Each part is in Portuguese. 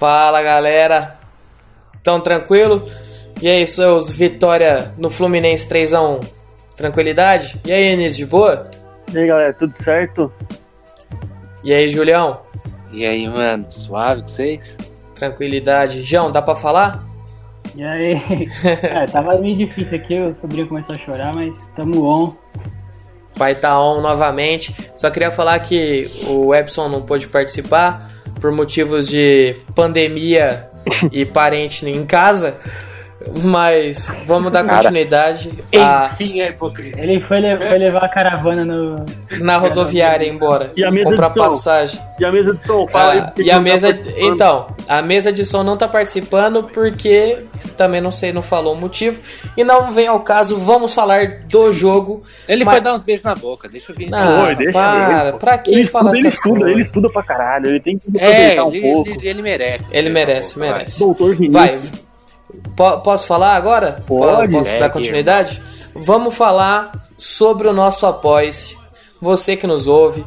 Fala galera, tão tranquilo? E aí, seus vitória no Fluminense 3x1? Tranquilidade? E aí, Enis, de boa? E aí, galera, tudo certo? E aí, Julião? E aí, mano, suave com vocês? Tranquilidade. João, dá pra falar? E aí? é, tava meio difícil aqui, o sobrinho começou a chorar, mas tamo on. Vai tá on novamente. Só queria falar que o Epson não pôde participar por motivos de pandemia e parente em casa. Mas vamos dar Cara, continuidade a- Enfim, a hipocrisia. Ele foi, le- foi levar a caravana no. na rodoviária embora. E a mesa comprar de som? passagem. E a mesa de som, fala. Ah, e a tá mesa. participando. Então, a mesa de som não tá participando porque também não sei, não falou o motivo. E não vem ao caso, vamos falar do jogo. Ele Mas- foi dar uns beijos na boca, deixa eu ver. Não, Oi, deixa para, ele, pra que ele falar estuda, ele estuda, coisas? ele estuda pra caralho, ele tem que É, aproveitar um ele, pouco. ele, ele merece. Ele merece, merece. Doutor. Vai. Po- posso falar agora? Pode. Posso É, dar que- continuidade? Vamos falar sobre o nosso apoia-se. Você que nos ouve,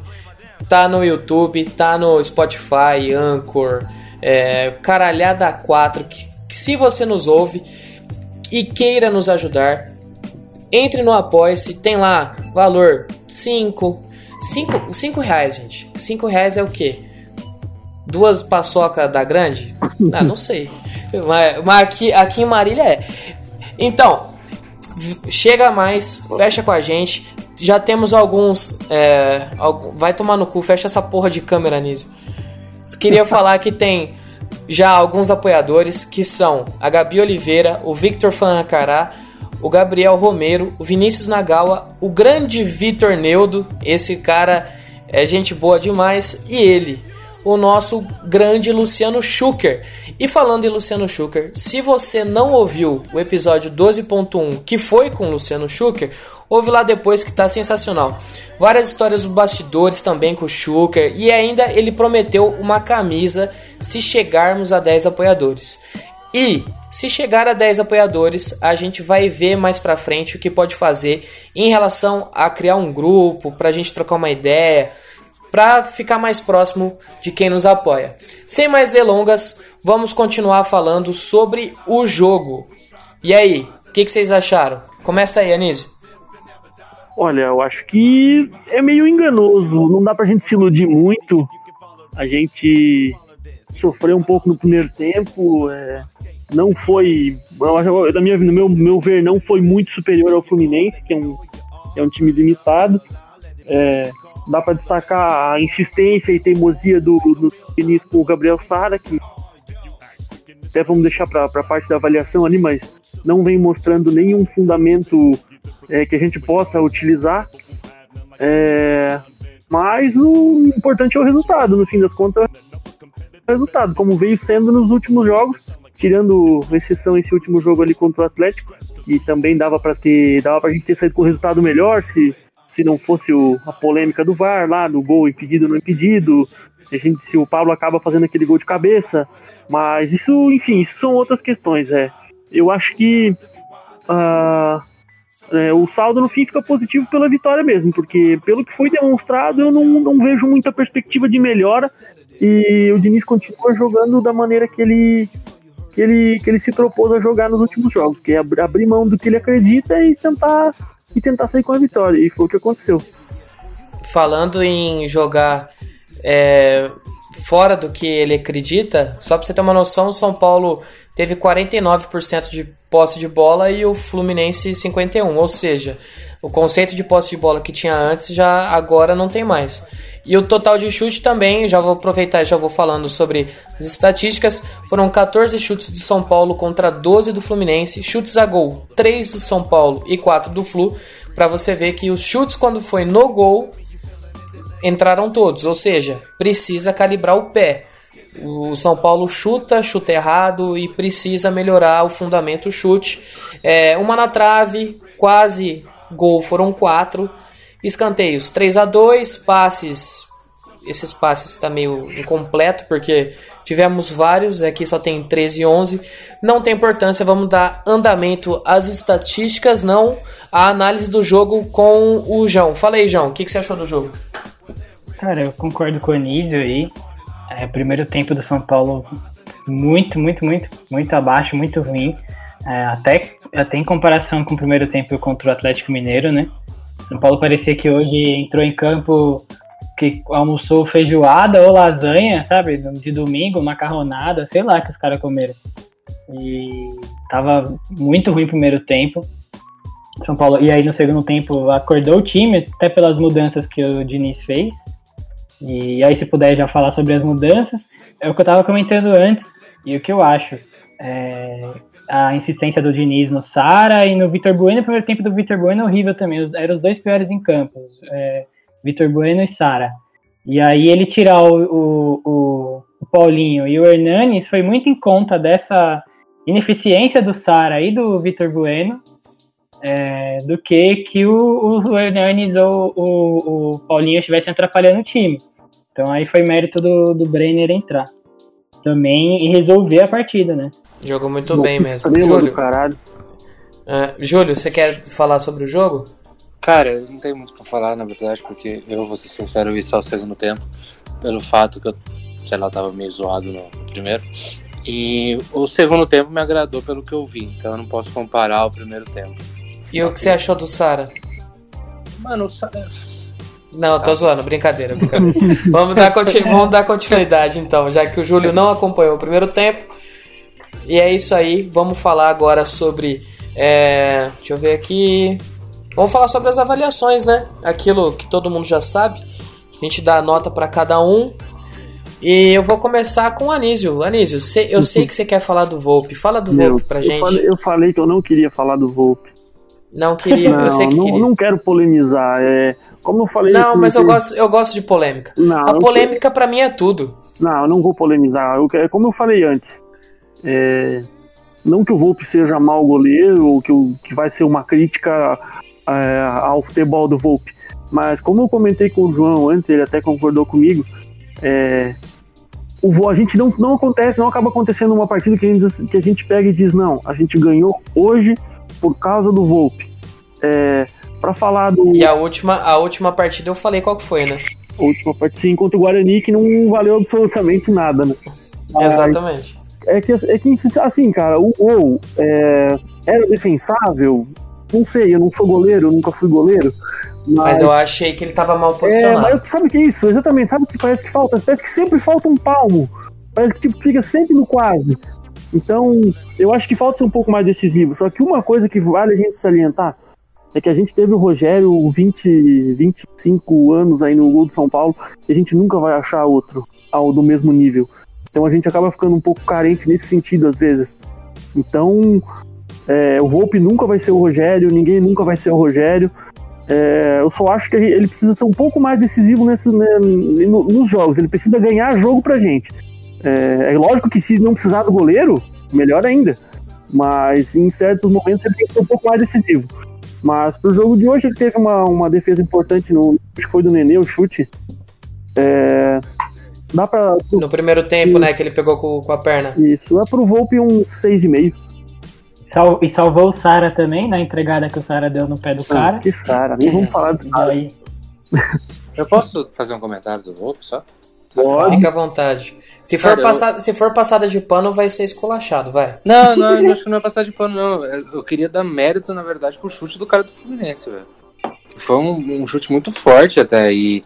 tá no YouTube, tá no Spotify, Anchor, é, Caralhada 4. Que, que se você nos ouve e queira nos ajudar, entre no apoia-se, tem lá valor 5, 5, 5 reais, gente. 5 reais é o quê? Duas paçoca da grande? Ah, não sei. Mas, mas aqui, aqui em Marília é. Então, chega mais, fecha com a gente. Já temos alguns. é, algum- vai tomar no cu, fecha essa porra de câmera, Nísio. Queria falar que tem já alguns apoiadores que são a Gabi Oliveira, o Victor Fancará, o Gabriel Romero, o Vinícius Nagawa, o grande Vitor Neudo, esse cara é gente boa demais, e ele, o nosso grande Luciano Schucker. E falando em Luciano Schucker, se você não ouviu o episódio 12.1 que foi com o Luciano Schucker, ouve lá depois que tá sensacional. Várias histórias dos bastidores também com o Schucker e ainda ele prometeu uma camisa se chegarmos a 10 apoiadores. E se chegar a 10 apoiadores, a gente vai ver mais pra frente o que pode fazer em relação a criar um grupo, pra gente trocar uma ideia, pra ficar mais próximo de quem nos apoia. Sem mais delongas, vamos continuar falando sobre o jogo. E aí, o que, que vocês acharam? Começa aí, Anísio. Olha, eu acho que é meio enganoso. Não dá pra gente se iludir muito. A gente sofreu um pouco no primeiro tempo. é, não foi. eu Da minha, no meu, meu ver, não foi muito superior ao Fluminense, que é um, é um time limitado. É, dá pra destacar a insistência e teimosia do, do Vinícius com o Gabriel Sara, que até vamos deixar pra, pra parte da avaliação ali, mas não vem mostrando nenhum fundamento é, que a gente possa utilizar. É, mas o importante é o resultado, no fim das contas, é o resultado, como veio sendo nos últimos jogos, tirando exceção esse último jogo ali contra o Atlético, que também dava para ter, dava pra gente ter saído com resultado melhor se, se não fosse o- a polêmica do VAR lá, do gol impedido não impedido, a gente, se o Pablo acaba fazendo aquele gol de cabeça, mas isso, enfim, isso são outras questões, é. Eu acho que ah, é, o saldo no fim fica positivo pela vitória mesmo, porque pelo que foi demonstrado, eu não, não vejo muita perspectiva de melhora e o Diniz continua jogando da maneira que ele, que ele, que ele se propôs a jogar nos últimos jogos, que é ab- abrir mão do que ele acredita e tentar, e tentar sair com a vitória, e foi o que aconteceu. falando em jogar é, fora do que ele acredita, só pra você ter uma noção, o São Paulo teve 49% de posse de bola e o Fluminense 51%, ou seja, o conceito de posse de bola que tinha antes já agora não tem mais. E o total de chute também, já vou aproveitar e já vou falando sobre as estatísticas, foram 14 chutes do São Paulo contra 12 do Fluminense, chutes a gol 3 do São Paulo e 4 do Flu, para você ver que os chutes quando foi no gol entraram todos, ou seja, precisa calibrar o pé. O São Paulo chuta, chuta errado e precisa melhorar o fundamento chute. É, uma na trave, quase gol, foram quatro. Escanteios 3 a 2 passes. Esses passes está meio incompleto porque tivemos vários, aqui só tem 13 e 11. Não tem importância, vamos dar andamento às estatísticas, não a análise do jogo com o João. Fala aí, João, o que, que você achou do jogo? Cara, eu concordo com o Anísio aí. É, primeiro tempo do São Paulo muito, muito, muito, muito abaixo, muito ruim. É, até, até em comparação com o primeiro tempo contra o Atlético Mineiro, né? São Paulo parecia que hoje entrou em campo que almoçou feijoada ou lasanha, sabe? De domingo, macarronada, sei lá que os caras comeram. E tava muito ruim o primeiro tempo. São Paulo, e aí no segundo tempo acordou o time, até pelas mudanças que o Diniz fez. E aí, se puder já falar sobre as mudanças, é o que eu tava comentando antes, e o que eu acho. É, a insistência do Diniz no Sara e no Vitor Bueno. O primeiro tempo do Vitor Bueno horrível também. Eram os dois piores em campo. É, Vitor Bueno e Sara. E aí ele tirar o, o, o, o, Paulinho e o Hernanes foi muito em conta dessa ineficiência do Sara e do Vitor Bueno é, do que que o, o Hernanes ou o, o Paulinho estivessem atrapalhando o time. Então aí foi mérito do, do Brenner entrar também e resolver a partida, né? Jogou muito Bom, bem mesmo. Júlio, caralho. Uh, Júlio, você quer falar sobre o jogo? Cara, eu não tenho muito pra falar, na verdade, porque eu vou ser sincero, eu vi só o segundo tempo, pelo fato que eu, sei lá, tava meio zoado no primeiro. E o segundo tempo me agradou pelo que eu vi, então eu não posso comparar ao primeiro tempo. E o que você achou do Sara? Mano, o Sara. Não, tô ah, zoando, brincadeira, brincadeira. vamos, dar vamos dar continuidade então, já que o Júlio não acompanhou o primeiro tempo. E é isso aí, vamos falar agora sobre. É, deixa eu ver aqui. Vamos falar sobre as avaliações, né? Aquilo que todo mundo já sabe. A gente dá nota para cada um. E eu vou começar com o Anísio. Anísio, eu sei que você quer falar do Volpe. Fala do Volpe pra eu gente. Falei, eu falei que eu não queria falar do Volpe. Não queria, não, eu sei que não, queria. Não quero polemizar. É, como eu falei. Não, mas eu gosto, eu gosto de polêmica. Não, a polêmica para mim é tudo. Não, eu não vou polemizar. Eu, como eu falei antes, é, não que o Volpe seja mau goleiro ou que, que vai ser uma crítica é, ao futebol do Volpe, mas como eu comentei com o João antes, ele até concordou comigo, é, o, a gente não, não acontece, não acaba acontecendo uma partida que a, gente, que a gente pega e diz, não, a gente ganhou hoje por causa do Volpe. É, para falar do. E a última, a última partida eu falei qual que foi, né? A última partida sim contra o Guarani que não valeu absolutamente nada, né? Exatamente. É que, é que assim, cara, o gol é, era defensável? Não sei, eu não sou goleiro, eu nunca fui goleiro. Mas, mas eu achei que ele tava mal posicionado. É, mas sabe o que é isso? Exatamente, sabe o que parece que falta? Parece que sempre falta um palmo. Parece que tipo, fica sempre no quase. Então, eu acho que falta ser um pouco mais decisivo. Só que uma coisa que vale a gente salientar é que a gente teve o Rogério 20, 25 anos aí no gol do São Paulo e a gente nunca vai achar outro ao do mesmo nível. Então a gente acaba ficando um pouco carente nesse sentido às vezes. Então é, o Volpe nunca vai ser o Rogério, ninguém nunca vai ser o Rogério. É, eu só acho que ele precisa ser um pouco mais decisivo nesse, né, nos jogos. Ele precisa ganhar jogo pra gente. É, é, lógico que se não precisar do goleiro, melhor ainda. Mas em certos momentos ele tem que ser um pouco mais decisivo. Mas pro jogo de hoje ele teve uma, uma defesa importante no. Acho que foi do Nenê, o chute. É, Dá pra. No primeiro tempo, né? Que ele pegou com, com a perna. Isso. É pro Volpe um 6,5. Sal, e salvou o Sara também, na entregada que o Sara deu no pé do cara. que Sara, nem vamos falar do Sara. Eu posso fazer um comentário do Volpe só? Pode. Fica à vontade. Se for, Cara, passada, eu... se for passada de pano, vai ser esculachado, vai. Não, não, eu acho que não é passada de pano, não. Eu queria dar mérito, na verdade, pro chute do cara do Fluminense, velho. Foi um, um, chute muito forte até. E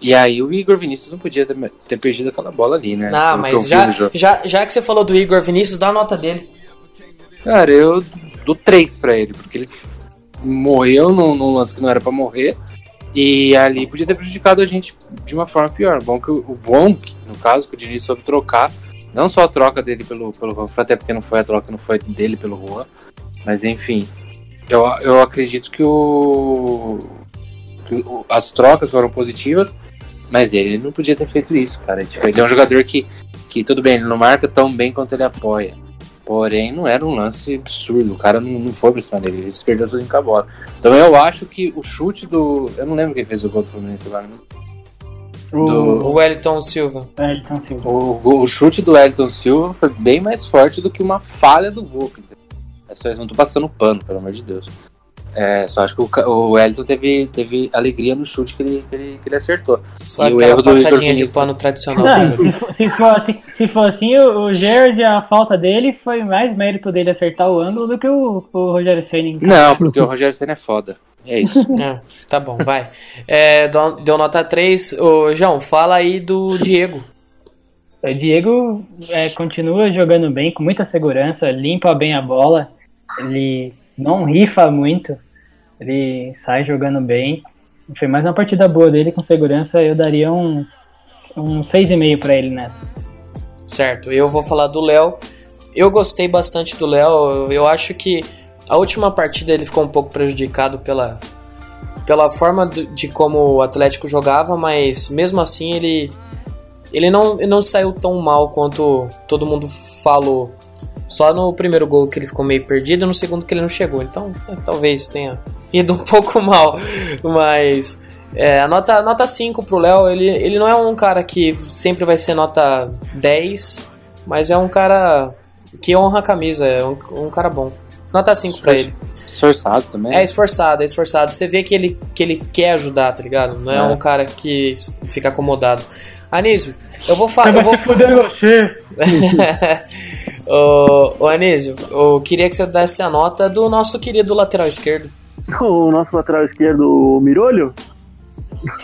e aí o Igor Vinícius não podia ter, ter perdido aquela bola ali, né? Não, mas já, já, já que você falou do Igor Vinícius, dá a nota dele. Cara, eu dou três pra ele, porque ele morreu num, num lance que não era para morrer. E ali podia ter prejudicado a gente de uma forma pior. Bom que o, bom, no caso, que o Diniz soube trocar, não só a troca dele pelo, pelo até porque não foi a troca, não foi dele pelo Juan, mas enfim. Eu, eu acredito que o, que o as trocas foram positivas Mas ele não podia ter feito isso, cara. Tipo, ele é um jogador que, que, tudo bem, ele não marca tão bem quanto ele apoia. Porém, não era um lance absurdo. O cara não, não foi pra cima dele, ele se perdeu sozinho com a bola. Então eu acho que o chute do. Eu não lembro quem fez o gol do Fluminense agora. O, do... o Wellington Silva. Wellington Silva. O, o, chute do Wellington Silva foi bem mais forte do que uma falha do Volpe. É só eles não tô passando pano, pelo amor de Deus. É, só acho que o, o Wellington teve, teve alegria no chute que ele, que ele, que ele acertou. Só e o erro do passadinha de pano tradicional. Não, se, for, se, for assim, se for assim, o, o Gerard, a falta dele foi mais mérito dele acertar o ângulo do que o, o Rogério Senna. Não, porque o Rogério Senna é foda. É isso. É, tá bom, vai. É, deu nota 3. Ô, João, fala aí do Diego. O Diego é, continua jogando bem, com muita segurança, limpa bem a bola. Ele não rifa muito. Ele sai jogando bem. Foi mais uma partida boa dele, com segurança. Eu daria um, um 6,5 para ele nessa. Certo, eu vou falar do Léo. Eu gostei bastante do Léo. Eu acho que a última partida ele ficou um pouco prejudicado pela, pela forma de como o Atlético jogava, mas mesmo assim ele, ele, não, ele não saiu tão mal quanto todo mundo falou. Só no primeiro gol que ele ficou meio perdido, no segundo que ele não chegou. Então, é, talvez tenha ido um pouco mal. Mas é, a nota, nota 5 pro Léo, ele, ele não é um cara que sempre vai ser nota 10, mas é um cara que honra a camisa, é um, um cara bom. Nota 5 pra ele. Esforçado também. É esforçado, é esforçado. Você vê que ele, que ele quer ajudar, tá ligado? Não é, é. um cara que fica acomodado. Anísio, eu vou falar. Eu vou foder você. ô, ô Anísio, eu queria que você desse a nota do nosso querido lateral esquerdo. O nosso lateral esquerdo, o Mirolho?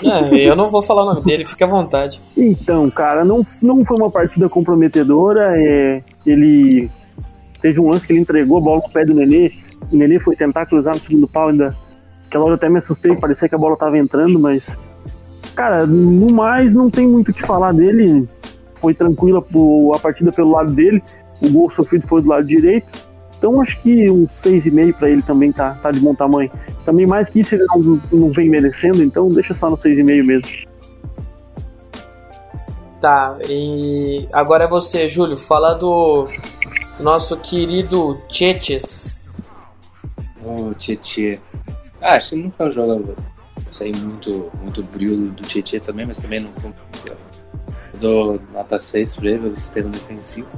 É, eu não vou falar o nome dele, fica à vontade. Então, cara, não, não foi uma partida comprometedora. É, ele Teve um lance que ele entregou a bola no pé do Nenê. O Nenê foi tentar cruzar no segundo pau ainda. Aquela hora eu até me assustei, parecia que a bola tava entrando, mas. Cara, no mais, não tem muito o que falar dele. Foi tranquila a partida pelo lado dele. O gol sofrido foi do lado direito. Então acho que um 6,5 para ele também tá, tá de bom tamanho. Também mais que isso ele não, não vem merecendo, então deixa só no 6,5 mesmo. Tá, e agora é você, Júlio. Fala do nosso querido Tietes. O Tietê. Ah, acho que um jogo sei muito, muito brilho do Tietê também, mas também não comprometeu. Dou nota 6 pra ele, pelo sistema defensivo.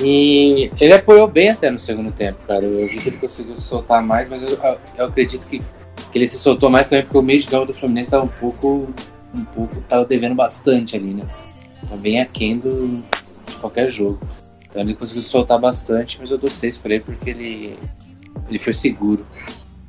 E ele apoiou bem até no segundo tempo, cara. Eu vi que ele conseguiu soltar mais, mas eu, eu acredito que, que ele se soltou mais também porque o meio de campo do Fluminense estava um pouco. um pouco. tava devendo bastante ali, né? Tá bem aquém do, de qualquer jogo. Então ele conseguiu soltar bastante, mas eu dou 6 pra ele porque ele, ele foi seguro.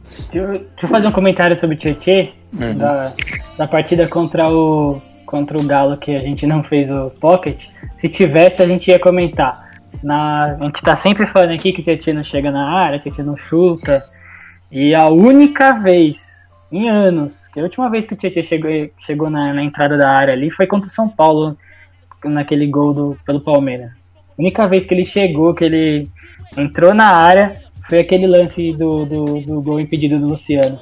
Deixa eu, deixa eu fazer um comentário sobre o Tietê, uhum. da, da partida contra o, contra o Galo que a gente não fez o Pocket. Se tivesse, a gente ia comentar. Na, a gente tá sempre falando aqui que o Tietê não chega na área, o Tietê não chuta. E a única vez em anos, que a última vez que o Tietê chegou, chegou na, na entrada da área ali foi contra o São Paulo, naquele gol do, pelo Palmeiras. A única vez que ele chegou, que ele entrou na área, foi aquele lance do, do, do gol impedido do Luciano.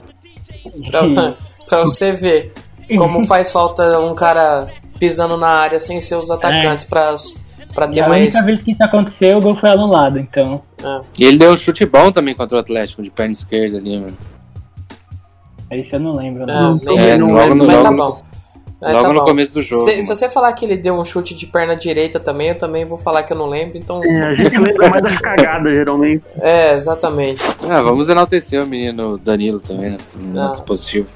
Pra, pra você ver como faz falta um cara pisando na área sem ser os atacantes é. pra, pra ter e mais. A única vez que isso aconteceu, o gol foi anulado, então. É. E ele deu um chute bom também contra o Atlético, de perna esquerda ali, mano. Isso eu não lembro. Né? Não, não, é, não lembro, mas tá bom. É, Logo tá no começo do jogo. Se, se, você falar que ele deu um chute de perna direita também, eu também vou falar que eu não lembro, então. É, a gente lembra mais das cagadas, geralmente. É, exatamente. Ah, vamos enaltecer o menino Danilo também, né? Nosso ah. positivo.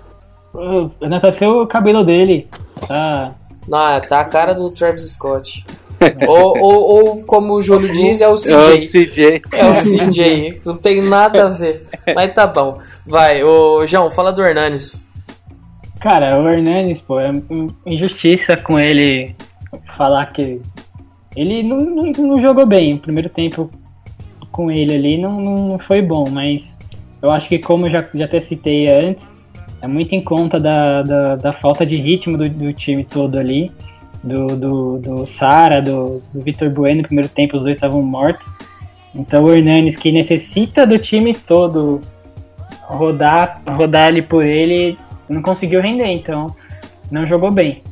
Enalteceu o cabelo dele. Tá. Não, tá a cara do Travis Scott. ou, ou, ou, como o Júlio diz, é o CJ. É o CJ. É o CJ. Não tem nada a ver. Mas tá bom. Vai, ô João, fala do Hernanes. Cara, o Hernanes, pô, é injustiça com ele falar que. Ele não, não, não, jogou bem. O primeiro tempo com ele ali não, não foi bom, mas eu acho que, como eu já, já até citei antes, é muito em conta da, da, da falta de ritmo do, do, time todo ali. Do, do, do Sara, do, do Vitor Bueno, no primeiro tempo os dois estavam mortos. Então o Hernanes, que necessita do time todo rodar, rodar ali por ele, não conseguiu render, então não jogou bem.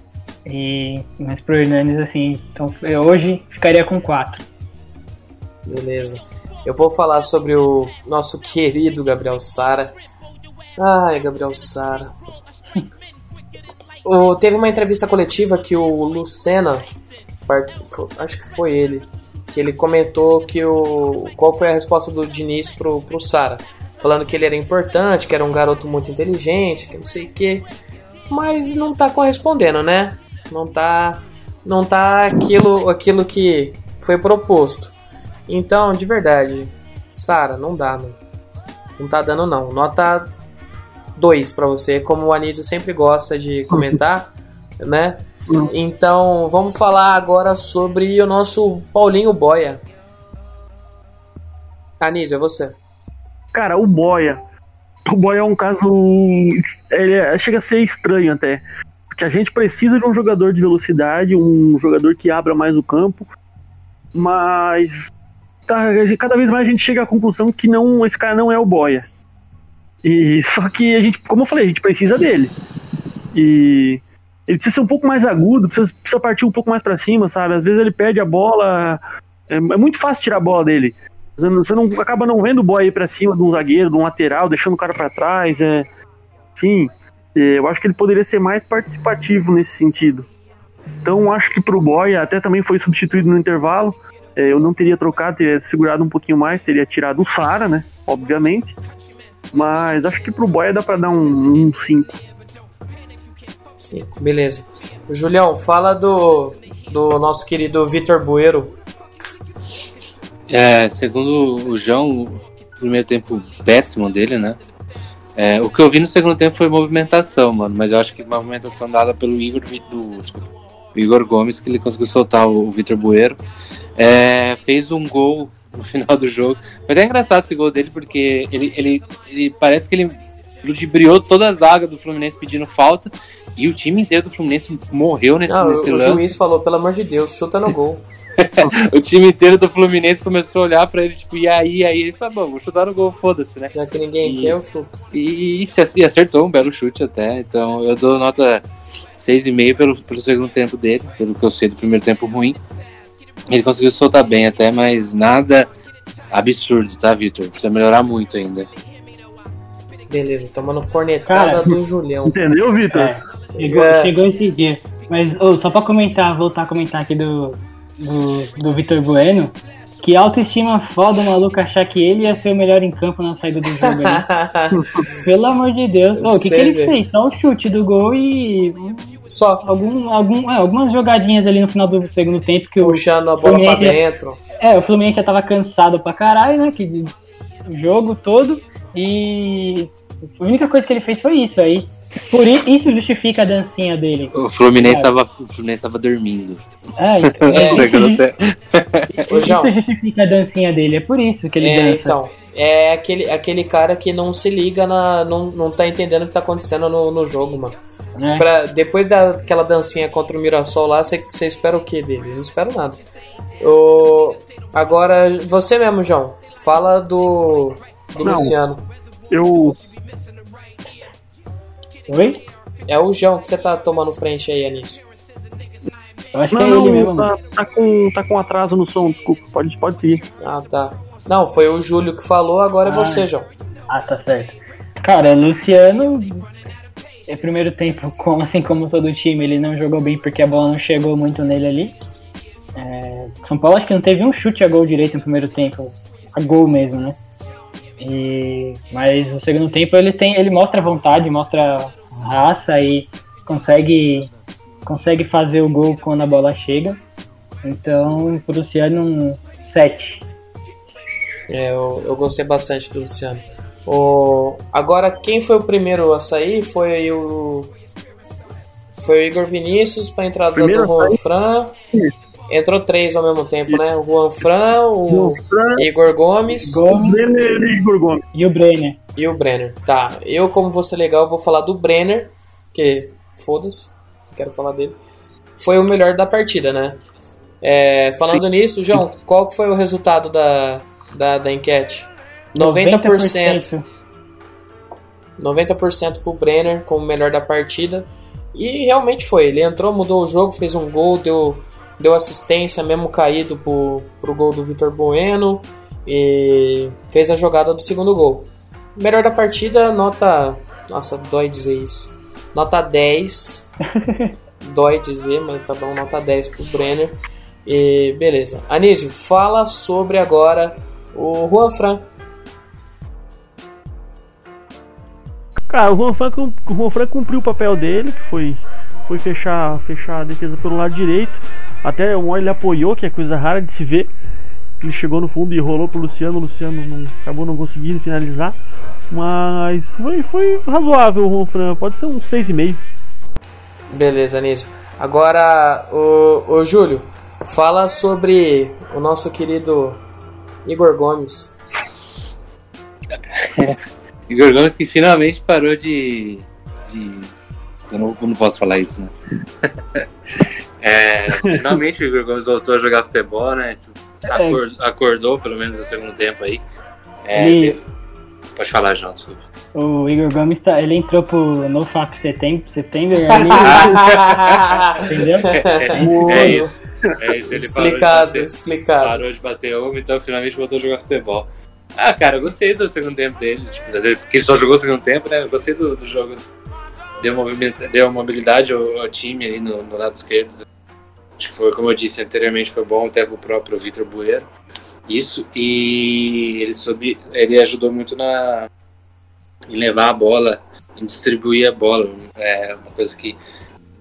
E, mas pro Hernanes, assim, então hoje ficaria com 4. Beleza. Eu vou falar sobre o nosso querido Gabriel Sara. Ai, Gabriel Sara. O, teve uma entrevista coletiva que o Lucena, acho que foi ele, que ele comentou que o qual foi a resposta do Diniz pro, pro Sara, falando que ele era importante, que era um garoto muito inteligente, que não sei o que, mas não tá correspondendo, né? Não tá não tá aquilo aquilo que foi proposto. Então, de verdade, Sara, não dá, mano. Não tá dando não. Nota 2 pra você, como o Anísio sempre gosta de comentar, né? Então, vamos falar agora sobre o nosso Paulinho Boia. Anísio, é você. Cara, o Boia. O Boia é um caso. Ele é- chega a ser estranho até. Porque a gente precisa de um jogador de velocidade, um jogador que abra mais o campo. Mas. tá, cada vez mais a gente chega à conclusão que não, esse cara não é o Boia. E só que a gente, como eu falei, a gente precisa dele. E ele precisa ser um pouco mais agudo, precisa, precisa partir um pouco mais pra cima, sabe? Às vezes ele perde a bola. É, é muito fácil tirar a bola dele. Você não, você não- acaba não vendo o boy ir pra cima de um zagueiro, de um lateral, deixando o cara pra trás. É, enfim, é, eu acho que ele poderia ser mais participativo nesse sentido. Então acho que pro boy até também foi substituído no intervalo. É, eu não teria trocado, teria segurado um pouquinho mais, teria tirado o Sara, né? Obviamente. Mas acho que pro boy dá pra dar um 5. 5, beleza. Julião, fala do, do nosso querido Vitor Bueiro. É, segundo o João, o primeiro tempo péssimo dele, né? É, o que eu vi no segundo tempo foi movimentação, mano. Mas eu acho que uma movimentação dada pelo Igor, do, Igor Gomes, que ele conseguiu soltar o, o Vitor Bueiro. É, fez um gol no final do jogo. Foi até engraçado esse gol dele, porque ele, ele, ele parece que ele ludibriou toda a zaga do Fluminense pedindo falta. E o time inteiro do Fluminense morreu nesse, Não, nesse o, o lance. juiz falou, pelo amor de Deus, chuta no gol. O time inteiro do Fluminense começou a olhar pra ele, tipo, e aí, e aí ele falou, bom, vou chutar no gol, foda-se, né? Já que ninguém E- quer, eu chuto. E, e acertou um belo chute até, então eu dou nota 6,5 pelo, pelo segundo tempo dele, pelo que eu sei do primeiro tempo ruim. Ele conseguiu soltar bem até, mas nada absurdo, tá, Vitor? Precisa melhorar muito ainda. Beleza, tomando cornetada Cara. do Julião. Entendeu, Vitor? É, chegou, É. chegou esse dia. Mas ô, só pra comentar, voltar a comentar aqui do, do, do Vitor Bueno, que autoestima foda o maluco achar que ele ia ser o melhor em campo na saída do jogo aí. Pelo amor de Deus. O que, que ele fez? Só o chute do gol e Só algum, algum, é, algumas jogadinhas ali no final do segundo tempo que o, puxando a bola pra dentro. é, o Fluminense já tava cansado pra caralho, né? Que, o jogo todo. E a única coisa que ele fez foi isso aí. Por isso justifica a dancinha dele. O Fluminense Cara. tava, o Fluminense tava dormindo. É, então, É, isso, João. isso justifica a dancinha dele. É por isso que ele É, dança. então. É aquele, aquele cara que não se liga na. não, não tá entendendo o que tá acontecendo no, no jogo, mano. Né? Pra, depois daquela dancinha contra o Mirassol lá, você espera o que dele? Eu não espero nada. O, agora, você mesmo, João. Fala do. do Não. Luciano. Eu, Oi? É o João que você tá tomando frente aí, Anísio. Eu acho não, que é ele mesmo. tá, tá com, tá com atraso no som, desculpa. Pode, pode seguir. Ah, tá. Não, foi o Júlio que falou, agora é Ah. você, João. Ah, tá certo. Cara, Luciano, é primeiro tempo, como, assim como todo time, ele não jogou bem porque a bola não chegou muito nele ali. É, São Paulo acho que não teve um chute a gol direito no primeiro tempo, a gol mesmo, né? E, mas no segundo tempo ele tem, ele mostra vontade, mostra raça e consegue consegue fazer o gol quando a bola chega. Então, pro Luciano, um 7. É, eu, eu gostei bastante do Luciano. O, agora, quem foi o primeiro a sair foi o. Foi o Igor Vinícius pra entrada Primeiro do Juan? Fran. Entrou três ao mesmo tempo, né? O Juan Fran, o Fran, Igor Gomes Gomes Brenner e Igor Gomes. e o Brenner. e o Brenner. Tá, eu, como vou ser legal, vou falar do Brenner, que foda-se, não quero falar dele. Foi o melhor da partida, né? É, falando nisso, João, qual que foi o resultado da, da, da enquete? 90%. 90% pro Brenner como melhor da partida E realmente foi. Ele entrou, mudou o jogo, fez um gol, deu, deu assistência mesmo caído pro, pro gol do Vitor Bueno e fez a jogada do segundo gol. Melhor da partida, nota. Nossa, dói dizer isso. Nota 10. dói dizer, mas tá bom, nota 10 pro Brenner. E beleza. Anísio, fala sobre agora o Juan Fran. Cara, o Juan Fran, o Juan Fran cumpriu o papel dele, que foi, foi fechar, fechar a defesa pelo lado direito. Até um ele apoiou, que é coisa rara de se ver. Ele chegou no fundo e rolou pro Luciano, o Luciano não, acabou não conseguindo finalizar. Mas foi, foi razoável o Juan Fran, pode ser um 6,5. Beleza, Anísio. Agora, o, o Júlio, fala sobre o nosso querido Igor Gomes. Igor Gomes que finalmente parou de. de... Eu, não, eu não posso falar isso, né? é, finalmente o Igor Gomes voltou a jogar futebol, né? Acordou, acordou pelo menos no segundo tempo aí. É, e... Pode falar, João, desculpa. O Igor Gomes tá, ele entrou pro no FAP setembro, setembro entendeu? É, é, isso. É isso. Ele explicado, parou bater, explicado. Parou de bater uma, então finalmente voltou a jogar futebol. Ah, cara, eu gostei do segundo tempo dele, tipo, porque ele só jogou o segundo tempo, né? Eu gostei do, do jogo. Deu, movimento, deu mobilidade ao, ao time ali no, no, lado esquerdo. Acho que foi, como eu disse anteriormente, foi bom até pro próprio Vitor Bueiro. Isso, e ele, soube, ele ajudou muito na, em levar a bola, em distribuir a bola. É uma coisa que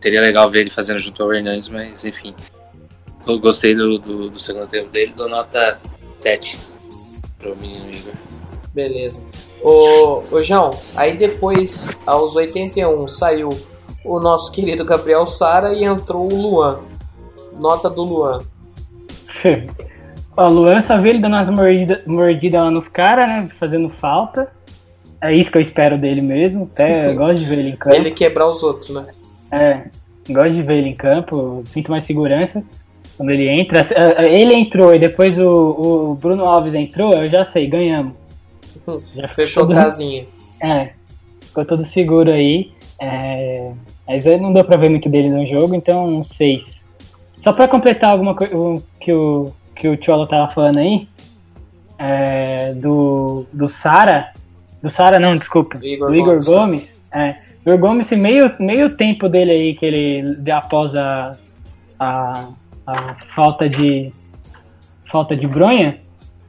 seria legal ver ele fazendo junto ao Hernandes, mas enfim. Eu gostei do, do, do segundo tempo dele, dou nota 7 pro menino Igor. Beleza. Ô, ô João, aí depois, aos 81, saiu o nosso querido Gabriel Sara e entrou o Luan. Nota do Luan. o Luan só vi ele dando umas mordidas mordida lá nos caras, né? Fazendo falta. É isso que eu espero dele mesmo. Até gosto de ver ele em campo. Ele quebrar os outros, né? É, gosto de ver ele em campo, sinto mais segurança quando ele entra. É, é, ele entrou e depois o, o Bruno Alves entrou, eu já sei, ganhamos. Já Fechou todo, casinha. É, ficou todo seguro aí. É, mas não deu pra ver muito dele no jogo, então um 6. Só pra completar alguma coisa que o, que o Cholo tava falando aí, é, do, do Sara, do Sara, não, desculpa. Do Igor, do Igor Gomes. Gomes. É. O Igor Gomes, esse meio, meio tempo dele aí que ele deu após a, a, a falta de falta de bronha,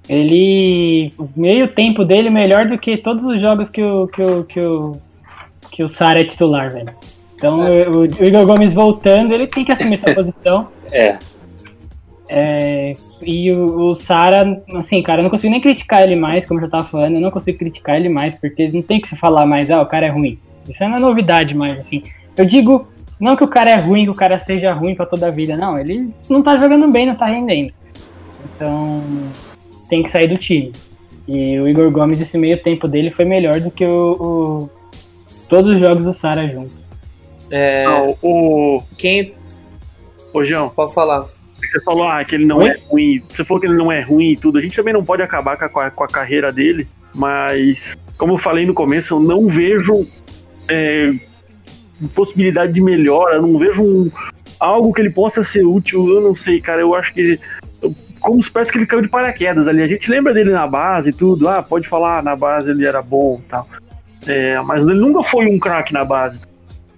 ele meio tempo dele melhor do que todos os jogos que o que o que o, que o Sara é titular, velho. Então é. o, o, Igor Gomes voltando, ele tem que assumir essa posição. É. É, e o, o Sara, assim, cara, eu não consigo nem criticar ele mais, como eu já tava falando, eu não consigo criticar ele mais, porque não tem que se falar mais, ah, o cara é ruim. Isso é novidade mais, assim. Eu digo, não que o cara é ruim, que o cara seja ruim para toda a vida, não, ele não tá jogando bem, não tá rendendo. Então, tem que sair do time. E o Igor Gomes, esse meio tempo dele foi melhor do que o, o todos os jogos do Sara juntos. É, não, o. Quem. Ô, João. Pode falar. Você falou ah, que ele não Oi? é ruim. Você falou que ele não é ruim e tudo. A gente também não pode acabar com a, com a carreira dele, mas, como eu falei no começo, eu não vejo é, possibilidade de melhora, não vejo um, algo que ele possa ser útil. Eu não sei, cara. Eu acho que. Como parece que ele caiu de paraquedas ali. A gente lembra dele na base e tudo. Ah, pode falar, na base ele era bom e tal. É, mas ele nunca foi um craque na base.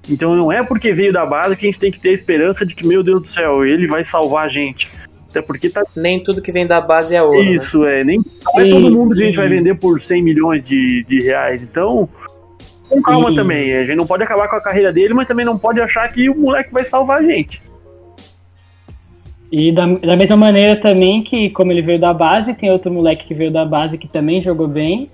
Então não é porque veio da base que a gente tem que ter a esperança de que, meu Deus do céu, ele vai salvar a gente. Até porque tá. Nem tudo que vem da base é ouro. Né? Isso, né? é. Nem é todo mundo que a gente vai vender por 100 milhões de, de reais. Então, com calma também. A gente não pode acabar com a carreira dele, mas também não pode achar que o moleque vai salvar a gente. E da, da mesma maneira também que, como ele veio da base, tem outro moleque que veio da base que também jogou bem,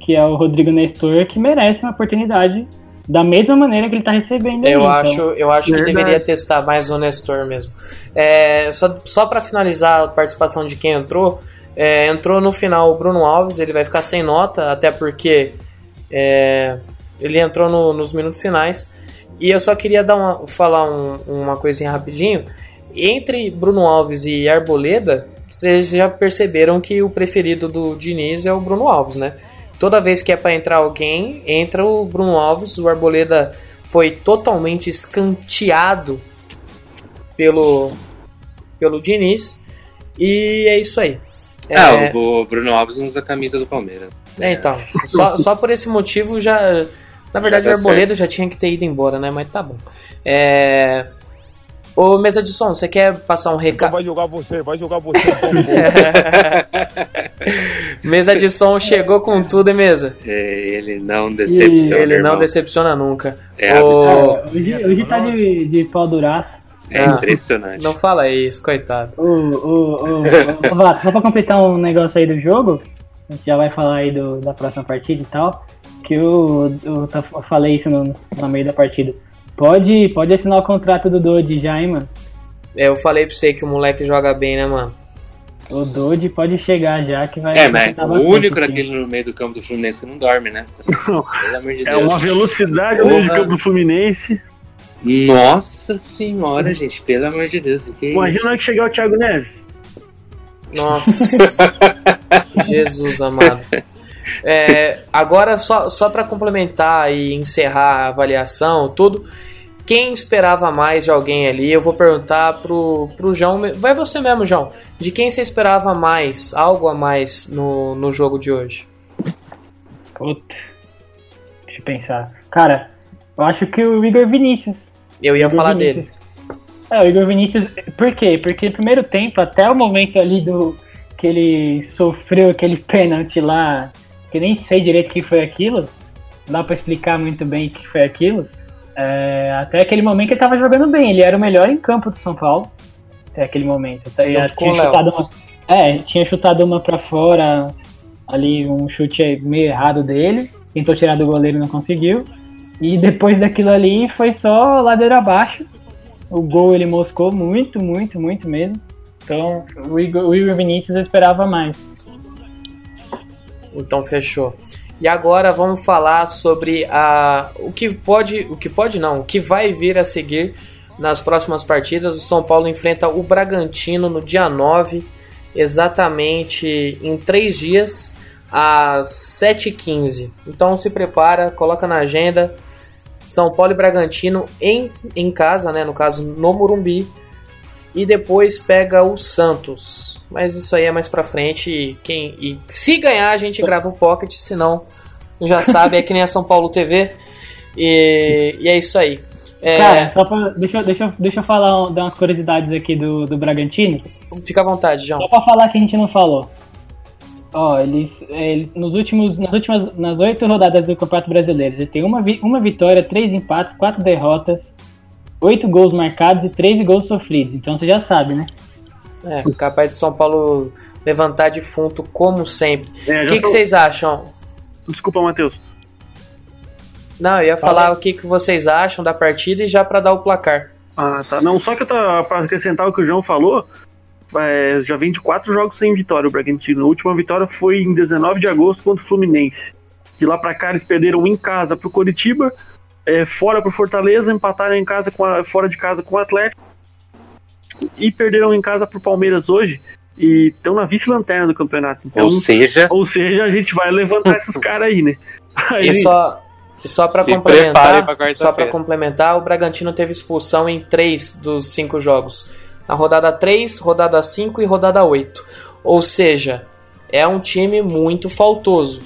que é o Rodrigo Nestor, que merece uma oportunidade da mesma maneira que ele está recebendo. Eu aí, acho, então. eu acho que deveria testar mais o Nestor mesmo. É, só só para finalizar a participação de quem entrou, é, entrou no final o Bruno Alves, ele vai ficar sem nota, até porque é, ele entrou no, nos minutos finais. E eu só queria dar uma, falar um, uma coisinha rapidinho. Entre Bruno Alves e Arboleda, vocês já perceberam que o preferido do Diniz é o Bruno Alves, né? Toda vez que é para entrar alguém, entra o Bruno Alves, o Arboleda foi totalmente escanteado pelo, pelo Diniz. E é isso aí. É, o Bruno Alves usa a camisa do Palmeiras. É, então. Só, só por esse motivo já. Na verdade, Já o tá Arboleda certo. já tinha que ter ido embora, né? Mas tá bom. É. Ô, mesa de som, você quer passar um Então recado? vai jogar você, vai jogar você. Então, mesa de som chegou com tudo, hein, mesa? É, ele não decepciona. Ele não irmão. decepciona nunca. É Ô, É, hoje, hoje tá de, de pau duraço. É Ah. impressionante. não fala isso, coitado. Ô, ô, ô, ô, Vato, só pra completar um negócio aí do jogo, a gente já vai falar aí do, da próxima partida e tal, que eu, eu, tá- eu falei isso no, no meio da partida. Pode, pode assinar o contrato do Dodge já, hein, mano? É, Eu falei pra você que o moleque joga bem, né, mano? O Dodge pode chegar já, que vai... É, mas o único aqui. daquele no meio do campo do Fluminense que não dorme, né? Pelo amor de É Deus. uma velocidade no meio Porra. campo do Fluminense. Nossa senhora, gente, pelo amor de Deus, o que é Imagina isso? que chegar o Thiago Neves. Nossa. Jesus amado. É, agora, só, só para complementar e encerrar a avaliação, tudo. Quem esperava mais de alguém ali? Eu vou perguntar pro, pro João. Vai você mesmo, João. De quem você esperava mais, algo a mais no, no jogo de hoje? Puta. Deixa eu pensar. Cara, eu acho que o Igor Vinícius. Eu ia Igor falar Vinícius. dele. É, o Igor Vinícius. Por quê? Porque no primeiro tempo, até o momento ali do. que ele sofreu aquele pênalti lá, que nem sei direito o que foi aquilo. Não dá pra explicar muito bem o que foi aquilo. É, até aquele momento ele tava jogando bem, ele era o melhor em campo do São Paulo. Até aquele momento. Com tinha chutado uma, é, tinha chutado uma pra fora, ali um chute meio errado dele. Tentou tirar do goleiro, não conseguiu. E depois daquilo ali foi só ladeira abaixo. O gol ele moscou muito, muito, muito mesmo. Então o Igor, o Igor Vinícius eu esperava mais. Então fechou. E agora vamos falar sobre a o que pode, o que pode não, o que vai vir a seguir nas próximas partidas. O São Paulo enfrenta o Bragantino no dia 9, exatamente em três dias, às 7h15. Então se prepara, coloca na agenda. São Paulo e Bragantino em, em casa, né? No caso, no Morumbi. E depois pega o Santos. Mas isso aí é mais pra frente. E, quem, e se ganhar, a gente grava o Pocket. Se não, já sabe, é que nem a São Paulo TV. E, e é isso aí. É, Cara, só pra, deixa, eu- deixa, deixa eu falar, dar umas curiosidades aqui do, do Bragantino. fica à vontade, João. Só pra falar que a gente não falou. Ó, eles, eles- nos últimos, nas últimas, nas oito rodadas do Campeonato Brasileiro, eles têm uma, vi- uma vitória, três empates, quatro derrotas, oito gols marcados e 13 gols sofridos. Então você já sabe, né? É, capaz de São Paulo levantar defunto, como sempre. É, O que, que tô- vocês acham? Desculpa, Matheus. Não, eu ia Fala falar o que, que vocês acham da partida e já pra dar o placar. Ah, tá. Não, só que eu tava, pra acrescentar o que o João falou, é, já vem de quatro jogos sem vitória o Bragantino. A última vitória foi em 19 de agosto contra o Fluminense. De lá pra cá eles perderam em casa pro Coritiba, é, fora pro Fortaleza, empataram em casa com a- fora de casa com o Atlético e perderam em casa pro Palmeiras hoje e estão na vice-lanterna do campeonato. Então, Ou seja, ou seja, a gente vai levantar esses caras aí, né? Aí, E só, e só para Se prepare complementar, só para complementar, o Bragantino teve expulsão em três dos cinco jogos. Na rodada 3, rodada 5 e rodada 8. Ou seja, é um time muito faltoso.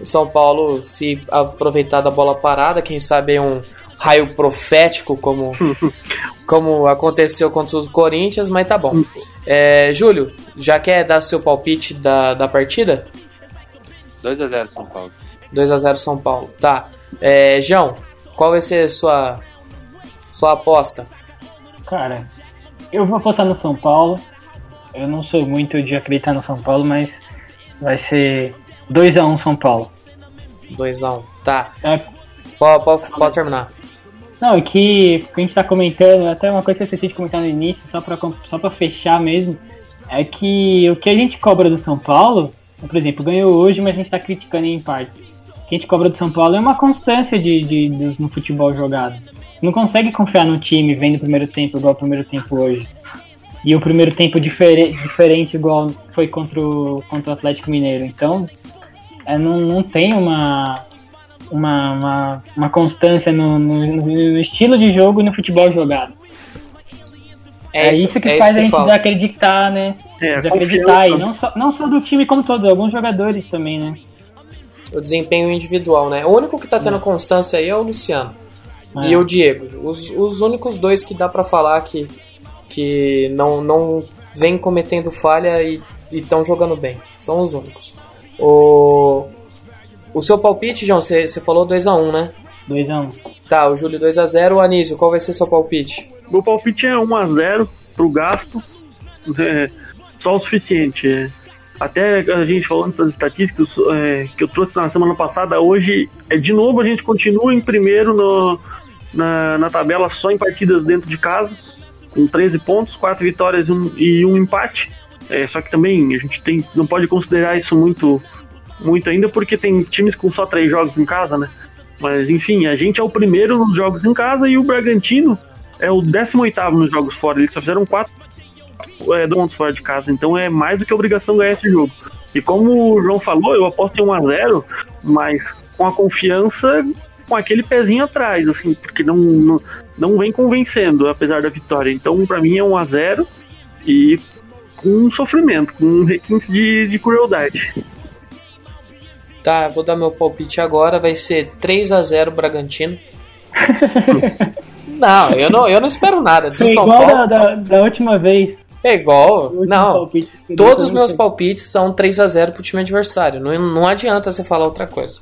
O São Paulo, se aproveitar da bola parada, quem sabe é um raio profético, como, como aconteceu contra o Corinthians, mas tá bom. É, Júlio, já quer dar seu palpite da, da partida? 2x0 São Paulo. 2 a 0 São Paulo. Tá. É, João, qual vai ser a sua, sua aposta? Cara, eu vou apostar no São Paulo. Eu não sou muito de acreditar no São Paulo, mas vai ser 2x1 São Paulo. 2 a 1 Tá. É, Pode, pode, pode terminar. Não, e que o que a gente tá comentando, até uma coisa que eu esqueci de comentar no início, só pra, só pra fechar mesmo, é que o que a gente cobra do São Paulo, por exemplo, ganhou hoje, mas a gente tá criticando em partes. O que a gente cobra do São Paulo é uma constância de, de, de- no futebol jogado. Não consegue confiar no time vendo o primeiro tempo igual o primeiro tempo hoje. E o primeiro tempo difere, diferente igual foi contra o, contra o Atlético Mineiro. Então, é, não, não tem uma, uma, uma, uma constância no, no, no estilo de jogo e no futebol jogado. É, isso, isso que é faz isso a gente falo. desacreditar, né? É, desacreditar. E não só, não só do time como todo, alguns jogadores também, né? O desempenho individual, né? O único que tá tendo constância aí é o Luciano. É. E o Diego. Os, os únicos dois que dá pra falar que, que não, não vem cometendo falha e estão jogando bem. São os únicos. O, o seu palpite, João, você você falou 2x1, né? 2x1. Tá, o Júlio 2x0. O Anísio, qual vai ser seu palpite? Meu palpite é 1x0 pro gasto. É, só o suficiente. é. Até a gente falando dessas estatísticas é, que eu trouxe na semana passada, hoje, é, de novo, a gente continua em primeiro no- na, na tabela só em partidas dentro de casa, com 13 pontos, 4 vitórias e um, e um empate. É, só que também a gente tem, não pode considerar isso muito, muito ainda, porque tem times com só 3 jogos em casa, né? Mas enfim, a gente é o primeiro nos jogos em casa e o Bragantino é o 18 nos jogos fora. Eles só fizeram 4 é, pontos fora de casa, então é mais do que obrigação ganhar esse jogo. E como o João falou, eu aposto em 1x0, mas com a confiança, com aquele pezinho atrás, assim, porque não, não, não vem convencendo, apesar da vitória. Então, pra mim, é 1x0 e com sofrimento, com requinte de, de crueldade. Tá, vou dar meu palpite agora. Vai ser 3x0 Bragantino. não, eu não, eu não espero nada. Do Foi São igual Paulo da, da, da última vez. é igual. Não, palpite Todos os meus palpites são 3 a 0 pro time adversário. Não, não adianta você falar outra coisa.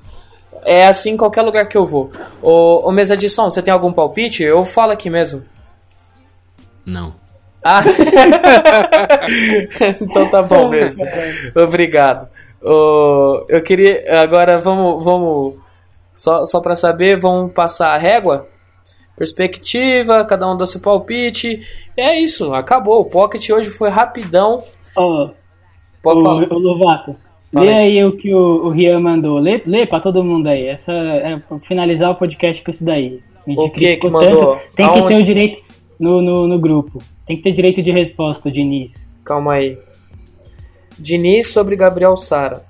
É assim em qualquer lugar que eu vou. Ô, ô Mesa de Som, você tem algum palpite? Eu falo aqui mesmo. Não. Ah! então tá bom mesmo. Obrigado. Ô, eu queria. Agora vamos. vamos só, só pra saber, vamos passar a régua? Perspectiva, cada um dá seu palpite. É isso, acabou. O Pocket hoje foi rapidão. Ó, Pode o, falar. o Lovato, Fala lê aí. o que o, o Rian mandou. Lê, lê pra todo mundo aí. Essa é pra finalizar o podcast com isso daí. O que que mandou? tanto, Tem que Aonde? ter o direito no, no, no grupo. Tem que ter direito de resposta, Diniz. Calma aí. Diniz sobre Gabriel Sara.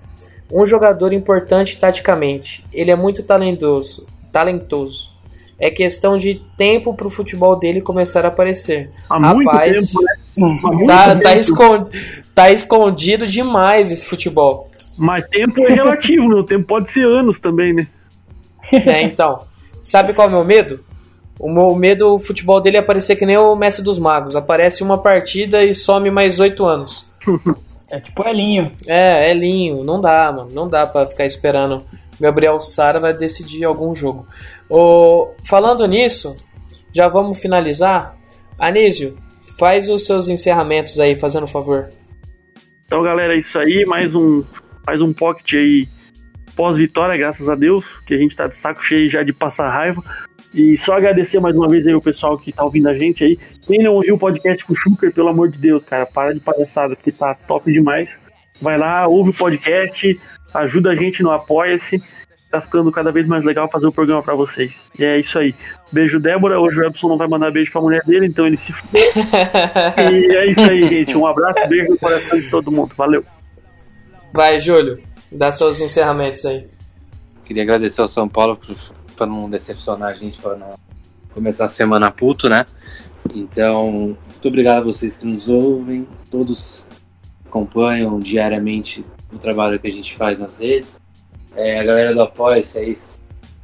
Um jogador importante taticamente. Ele é muito talentoso. Talentoso. É questão de tempo pro futebol dele começar a aparecer. Há muito Rapaz, tempo, né? Há muito Tá, tempo. tá, escond... tá escondido demais esse futebol. Mas tempo é relativo, né? O tempo pode ser anos também, né? É, então. Sabe qual é o meu medo? O meu medo, o futebol dele é aparecer que nem o Mestre dos Magos. Aparece uma partida e some mais oito anos. É tipo Elinho. É, é linho, não dá, mano. Não dá pra ficar esperando. Gabriel Sara vai decidir algum jogo. Ô, falando nisso, já vamos finalizar. Anísio, faz os seus encerramentos aí, fazendo um favor. Então, galera, é isso aí. Mais um, mais um pocket aí pós-vitória, graças a Deus, que a gente tá de saco cheio já de passar raiva. E só agradecer mais uma vez aí o pessoal que tá ouvindo a gente aí. Quem não ouviu o podcast com o Schuker, pelo amor de Deus, cara, para de palhaçada, porque tá top demais. Vai lá, ouve o podcast, ajuda a gente no Apoia-se. Tá ficando cada vez mais legal fazer o programa pra vocês. E é isso aí. Beijo, Débora. Hoje o Epson não vai mandar beijo pra mulher dele, então ele se fudeu. E é isso aí, gente. Um abraço, beijo no coração de todo mundo. Valeu. Vai, Júlio, dá seus encerramentos aí. Queria agradecer ao São Paulo por, por não decepcionar a gente, para não começar a semana puto, né? Então, muito obrigado a vocês que nos ouvem, todos acompanham diariamente o trabalho que a gente faz nas redes. É, a galera do Apoia-se aí,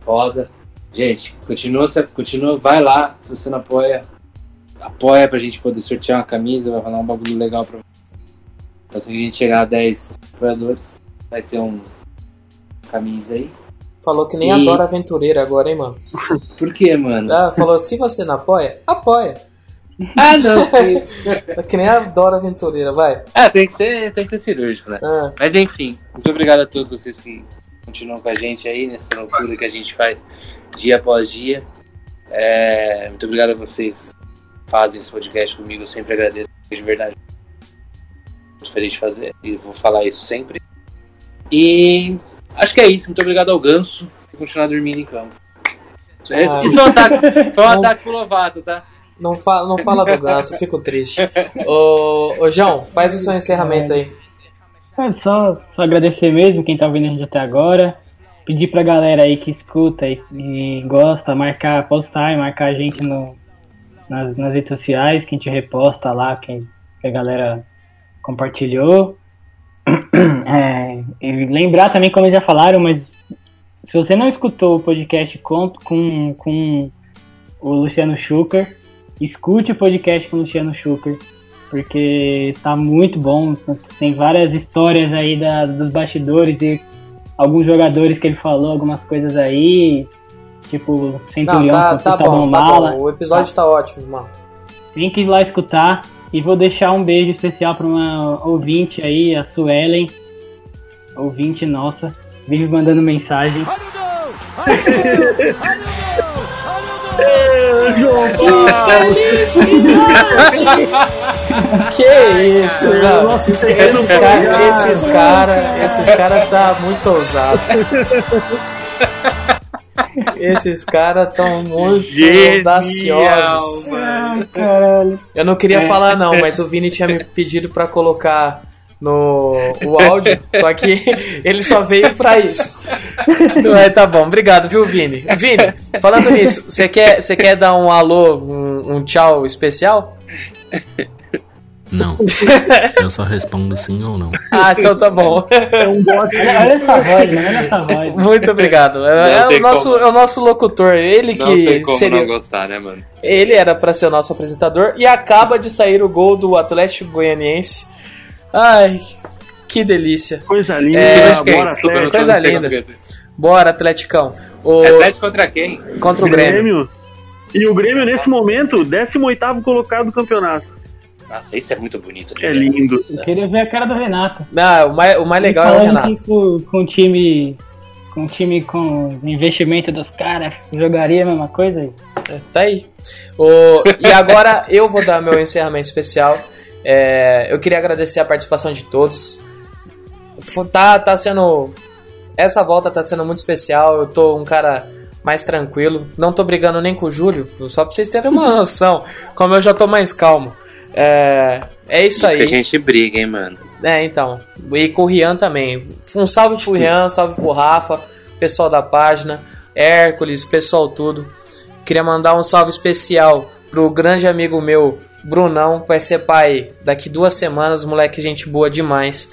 foda. Gente, continua, continua, vai lá, se você não apoia, apoia pra gente poder sortear uma camisa, vai rolar um bagulho legal pra Então, se a gente chegar a 10 apoiadores, vai ter um camisa aí. Falou que nem E- a Dora Aventureira agora, hein, mano? Por quê, mano? Ah, falou, se você não apoia, apoia. Ah, não. É que nem a Dora Aventureira, vai. ah, tem que ser, tem que ser cirúrgico, né? Ah, Mas enfim, muito obrigado a todos vocês que continuam com a gente aí nessa loucura que a gente faz dia após dia. É, muito obrigado a vocês que fazem esse podcast comigo, eu sempre agradeço de verdade. Muito feliz de fazer e vou falar isso sempre. E acho que é isso. Muito obrigado ao Ganso por continuar dormindo em campo. Isso, Ah. isso foi um ataque, foi um Não. ataque pro Lovato, tá? não, fala, não fala do ganso, eu fico triste. Ô, ô, João, faz o seu encerramento aí. É só, só agradecer mesmo quem tá ouvindo a gente até agora. pedir pra galera aí que escuta e, e gosta, marcar, postar e marcar a gente no, nas, nas redes sociais, que a gente reposta lá, que, que a galera compartilhou. É, lembrar também, como eles já falaram, mas se você não escutou o podcast com, com, com o Luciano Schucker, escute o podcast com o Luciano Schucker, porque tá muito bom. Tem várias histórias aí da, dos bastidores e alguns jogadores que ele falou, algumas coisas aí, tipo Centurião, Não, tá, tá, tá bom, tá mala. bom. O episódio tá ótimo, mano. Tem que ir lá escutar. E vou deixar um beijo especial para uma ouvinte aí, a Suelen. Ouvinte nossa. Vive mandando mensagem. Que isso, não. Nossa, Esses, isso aí esses não caras, pode. esses cara, esses cara tá muito ousado. Esses caras tão muito audaciosos. Eu não queria falar não, mas o Vini tinha me pedido pra colocar no o áudio, só que ele só veio pra isso. É, tá bom, obrigado, viu, Vini? Vini, falando nisso, você quer, você quer dar um alô, um, um tchau especial? Não. Eu só respondo sim ou não. Ah, então tá bom. É um bote. Olha, essa voz, olha essa voz. Muito obrigado. É, Não o tem nosso, como. é o nosso locutor, ele Não tem que como seria. não gostar, né, mano? Ele era pra ser o nosso apresentador e acaba de sair o gol do Atlético Goianiense. Ai, que delícia. Coisa linda. É, Bora, Atlético. Coisa linda. Bora, Atleticão. O, Atlético contra quem? contra o Grêmio. Grêmio. E o Grêmio, nesse momento, 18 colocado do campeonato. Nossa, isso é muito bonito. de É lindo. Eu queria ver a cara do Renato. Não, o mais, o mais legal é o Falando Renato. com, com o time. Com o time com investimento dos caras, jogaria a mesma coisa. Tá aí. O, e agora eu vou dar meu encerramento especial. É, eu queria agradecer a participação de todos. Tá, tá sendo. Essa volta tá sendo muito especial. Eu tô um cara mais tranquilo. Não tô brigando nem com o Júlio, só pra vocês terem uma noção. Como eu já tô mais calmo. É, é isso Isso aí. que a gente briga, hein, mano. É, então. E com o Rian também. Um salve pro Rian, salve pro Rafa, pessoal da página, Hércules, pessoal tudo. Queria mandar um salve especial pro grande amigo meu, Brunão, vai ser pai daqui duas semanas, moleque, gente boa demais.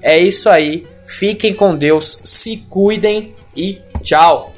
É isso aí. Fiquem com Deus, se cuidem e tchau.